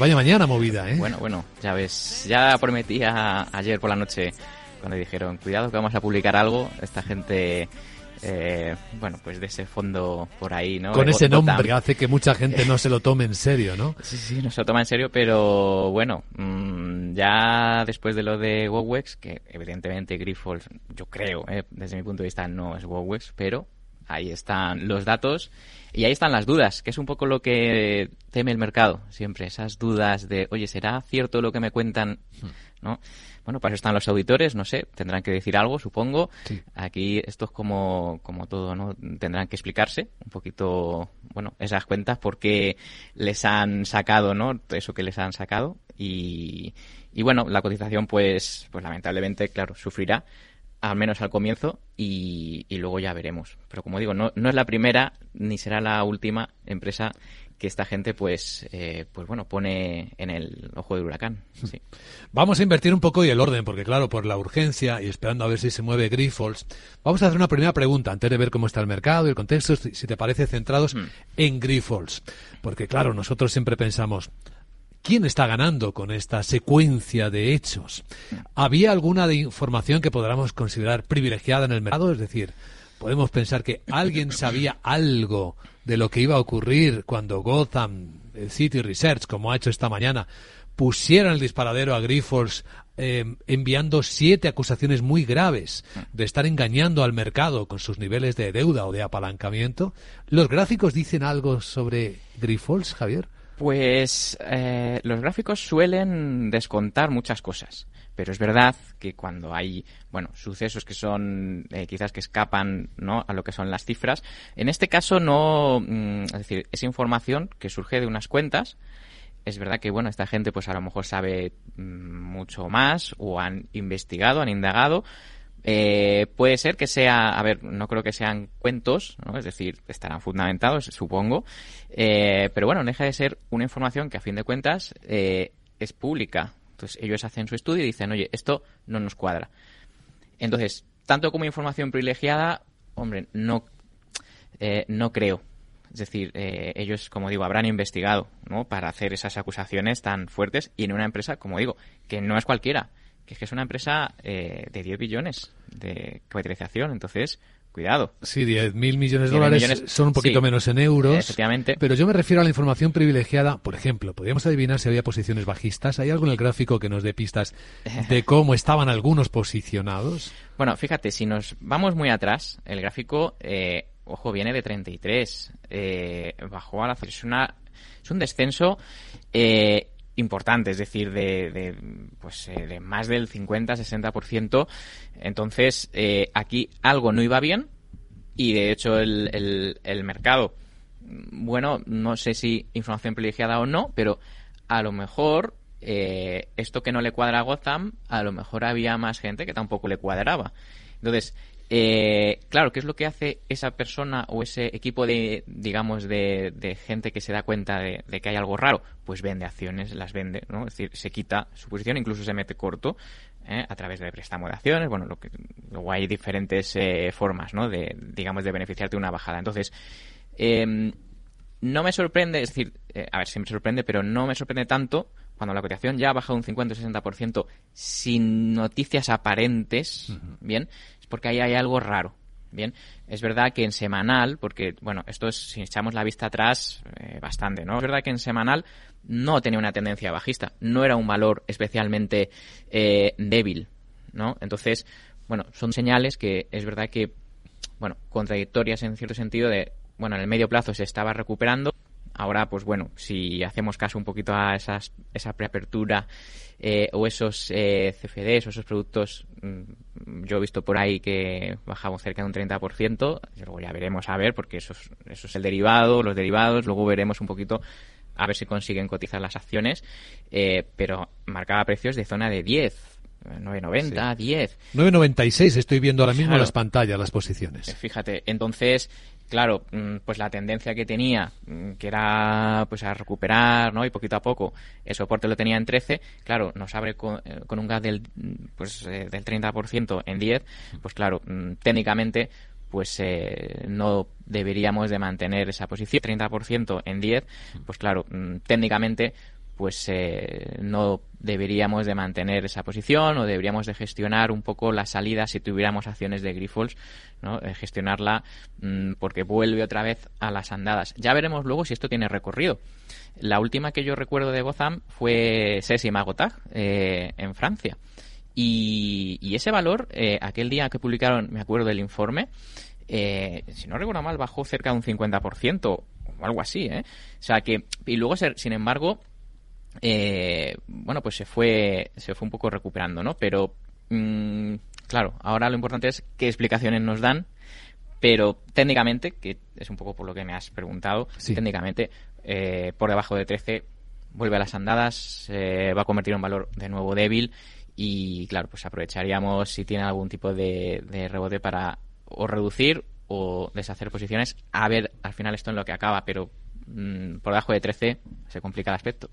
Vaya mañana movida, ¿eh? Bueno, bueno, ya ves, ya prometía ayer por la noche cuando dijeron, cuidado que vamos a publicar algo, esta gente, eh, bueno, pues de ese fondo por ahí, ¿no? Con ese nombre hace que mucha gente no se lo tome en serio, ¿no? Sí, sí, no se lo toma en serio, pero bueno, mmm, ya después de lo de WowWex, que evidentemente Grifols, yo creo, eh, desde mi punto de vista no es WowWex, pero ahí están los datos y ahí están las dudas, que es un poco lo que teme el mercado siempre, esas dudas de, oye, ¿será cierto lo que me cuentan? ¿No? Bueno, para eso están los auditores, no sé, tendrán que decir algo, supongo. Sí. Aquí esto es como, como todo, ¿no? Tendrán que explicarse un poquito, bueno, esas cuentas, por qué les han sacado, ¿no? Eso que les han sacado. Y, y bueno, la cotización, pues, pues lamentablemente, claro, sufrirá al menos al comienzo, y, y, luego ya veremos. Pero como digo, no, no es la primera ni será la última empresa que esta gente pues eh, pues bueno pone en el ojo del huracán sí. vamos a invertir un poco y el orden porque claro por la urgencia y esperando a ver si se mueve Grifols vamos a hacer una primera pregunta antes de ver cómo está el mercado y el contexto si te parece centrados mm. en Grifols porque claro nosotros siempre pensamos ¿Quién está ganando con esta secuencia de hechos? ¿Había alguna de información que podamos considerar privilegiada en el mercado? Es decir, podemos pensar que alguien sabía algo de lo que iba a ocurrir cuando Gotham, City Research, como ha hecho esta mañana, pusieron el disparadero a Grifols eh, enviando siete acusaciones muy graves de estar engañando al mercado con sus niveles de deuda o de apalancamiento. ¿Los gráficos dicen algo sobre Grifols, Javier? Pues eh, los gráficos suelen descontar muchas cosas, pero es verdad que cuando hay, bueno, sucesos que son eh, quizás que escapan, ¿no? A lo que son las cifras, en este caso no, mm, es decir, es información que surge de unas cuentas. Es verdad que, bueno, esta gente pues a lo mejor sabe mm, mucho más o han investigado, han indagado, eh, puede ser que sea, a ver, no creo que sean cuentos, ¿no? es decir, estarán fundamentados, supongo, eh, pero bueno, deja de ser una información que a fin de cuentas eh, es pública. Entonces ellos hacen su estudio y dicen, oye, esto no nos cuadra. Entonces, tanto como información privilegiada, hombre, no, eh, no creo. Es decir, ellos, como digo, habrán investigado ¿no? para hacer esas acusaciones tan fuertes y en una empresa, como digo, que no es cualquiera que es que es una empresa eh, de 10 billones de capitalización, entonces cuidado. Sí, 10 mil millones de dólares millones, son un poquito sí, menos en euros. Efectivamente. Pero yo me refiero a la información privilegiada. Por ejemplo, podríamos adivinar si había posiciones bajistas. ¿Hay algo en el gráfico que nos dé pistas de cómo estaban algunos posicionados? Bueno, fíjate, si nos vamos muy atrás, el gráfico, eh, ojo, viene de 33. Eh, bajó a la... Es, una, es un descenso eh, importante, es decir, de, de pues eh, de más del 50-60%. Entonces, eh, aquí algo no iba bien y de hecho el, el, el, mercado, bueno, no sé si información privilegiada o no, pero a lo mejor eh, esto que no le cuadra a Gotham, a lo mejor había más gente que tampoco le cuadraba. Entonces, eh, claro, ¿qué es lo que hace esa persona o ese equipo de, digamos, de, de gente que se da cuenta de, de, que hay algo raro? Pues vende acciones, las vende, ¿no? Es decir, se quita su posición, incluso se mete corto ¿eh? a través de préstamo de acciones. Bueno, lo que, luego hay diferentes eh, formas, ¿no? De, digamos, de beneficiarte de una bajada. Entonces, eh, no me sorprende, es decir, eh, a ver, sí me sorprende, pero no me sorprende tanto cuando la cotización ya ha bajado un 50 o 60% sin noticias aparentes, uh -huh. ¿bien? Porque ahí hay algo raro. Bien, es verdad que en semanal, porque, bueno, esto es, si echamos la vista atrás, eh, bastante, ¿no? Es verdad que en semanal no tenía una tendencia bajista, no era un valor especialmente eh, débil, ¿no? Entonces, bueno, son señales que es verdad que, bueno, contradictorias en cierto sentido de, bueno, en el medio plazo se estaba recuperando, ahora, pues bueno, si hacemos caso un poquito a esas, esa preapertura eh, o esos CFDs o esos productos, mmm, yo he visto por ahí que bajamos cerca de un 30%, luego ya veremos a ver, porque eso es, eso es el derivado, los derivados, luego veremos un poquito a ver si consiguen cotizar las acciones, eh, pero marcaba precios de zona de 10, 9.90, sí. 10. 9.96 estoy viendo ahora mismo claro. las pantallas, las posiciones. Fíjate, entonces, claro, mm, pues la tendencia que tenía, mm, que era pues a recuperar, ¿no? Y poquito a poco, el soporte lo tenía en 13, claro, nos abre con, eh, con un gas del, pues, eh, del 30% en 10, pues claro, mm, técnicamente pues eh, no deberíamos de mantener esa posición 30% en 10 pues claro técnicamente pues eh, no deberíamos de mantener esa posición o deberíamos de gestionar un poco la salida si tuviéramos acciones de Grifols, ¿no? Eh, gestionarla mm, porque vuelve otra vez a las andadas. Ya veremos luego si esto tiene recorrido. La última que yo recuerdo de Bozam fue Cesi Magotag eh, en Francia. Y, y ese valor, aquel día que publicaron, me acuerdo del informe, si no recuerdo mal, bajó cerca de un 50% o algo así, ¿eh? O sea que, y luego, sin embargo, eh, bueno, pues se fue, se fue un poco recuperando, ¿no? Pero, mm, claro, ahora lo importante es qué explicaciones nos dan, pero técnicamente, que es un poco por lo que me has preguntado, técnicamente, eh, por debajo de 13 vuelve a las andadas, se va a convertir en un valor de nuevo débil y, claro, pues aprovecharíamos si tiene algún tipo de, de rebote para o reducir o deshacer posiciones a ver al final esto en lo que acaba, pero mm, por debajo de 13 se complica el aspecto.